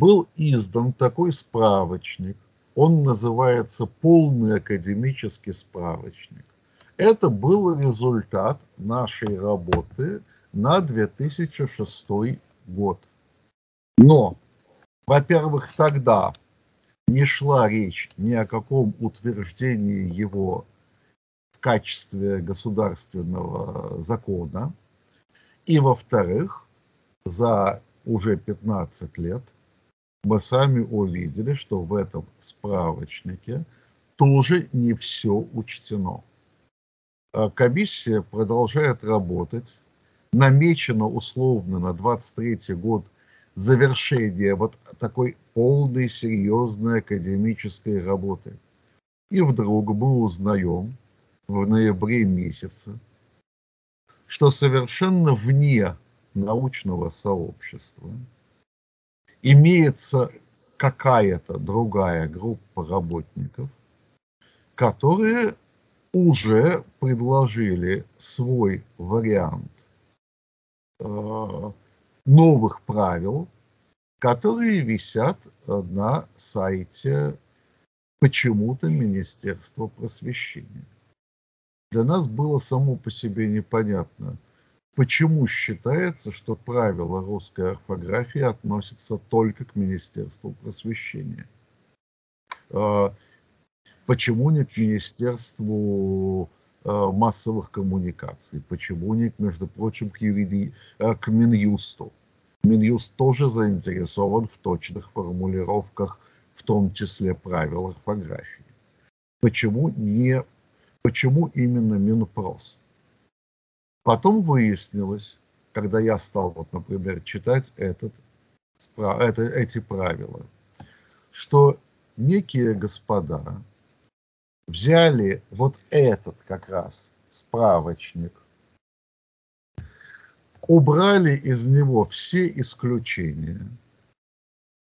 был издан такой справочник. Он называется «Полный академический справочник». Это был результат нашей работы на 2006 год. Но, во-первых, тогда не шла речь ни о каком утверждении его в качестве государственного закона. И, во-вторых, за уже 15 лет мы сами увидели, что в этом справочнике тоже не все учтено. А комиссия продолжает работать. Намечено условно на 23 год завершение вот такой полной серьезной академической работы. И вдруг мы узнаем в ноябре месяце, что совершенно вне научного сообщества имеется какая-то другая группа работников, которые уже предложили свой вариант э, новых правил, которые висят на сайте почему-то Министерства просвещения. Для нас было само по себе непонятно – Почему считается, что правила русской орфографии относятся только к Министерству просвещения? А, почему не к Министерству а, массовых коммуникаций? Почему не, между прочим, к, юриди... А, к Минюсту? Минюст тоже заинтересован в точных формулировках, в том числе правил орфографии. Почему, не... Почему именно Минпрос? Потом выяснилось, когда я стал, вот, например, читать этот, это, эти правила, что некие господа взяли вот этот как раз справочник, убрали из него все исключения,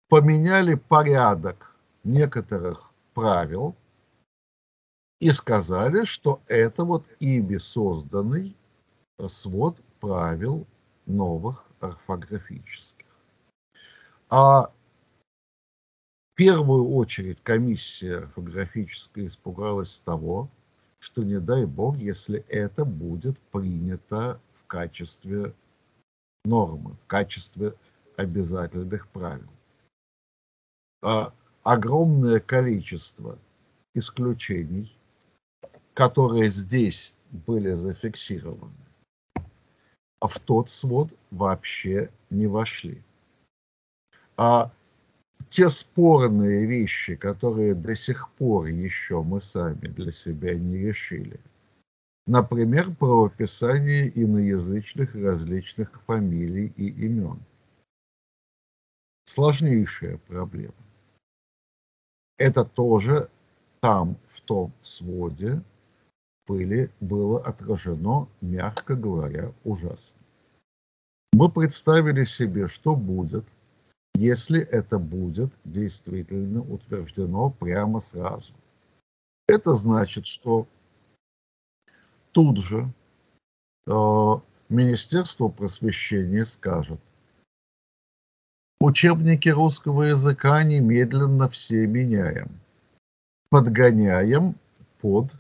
поменяли порядок некоторых правил и сказали, что это вот ими созданный свод правил новых орфографических. А в первую очередь комиссия орфографическая испугалась того, что не дай бог, если это будет принято в качестве нормы, в качестве обязательных правил. А огромное количество исключений, которые здесь были зафиксированы, а в тот свод вообще не вошли. А те спорные вещи, которые до сих пор еще мы сами для себя не решили, например, правописание иноязычных различных фамилий и имен. Сложнейшая проблема. Это тоже там, в том своде, были, было отражено, мягко говоря, ужасно. Мы представили себе, что будет, если это будет действительно утверждено прямо сразу. Это значит, что тут же э, Министерство просвещения скажет, учебники русского языка немедленно все меняем, подгоняем под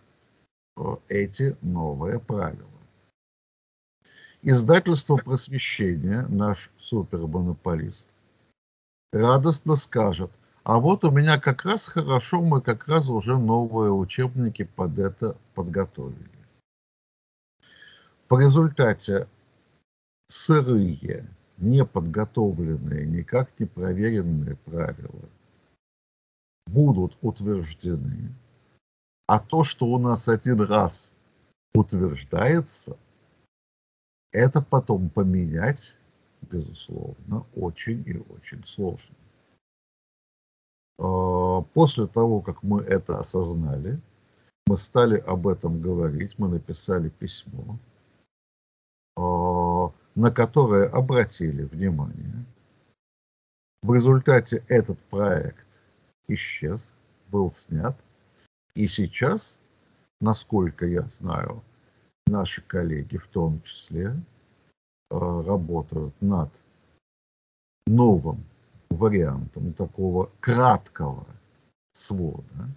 эти новые правила. Издательство просвещения, наш супермонополист, радостно скажет, а вот у меня как раз хорошо, мы как раз уже новые учебники под это подготовили. В результате сырые, неподготовленные, никак не проверенные правила будут утверждены а то, что у нас один раз утверждается, это потом поменять, безусловно, очень и очень сложно. А, после того, как мы это осознали, мы стали об этом говорить, мы написали письмо, а, на которое обратили внимание. В результате этот проект исчез, был снят – и сейчас, насколько я знаю, наши коллеги в том числе э, работают над новым вариантом такого краткого свода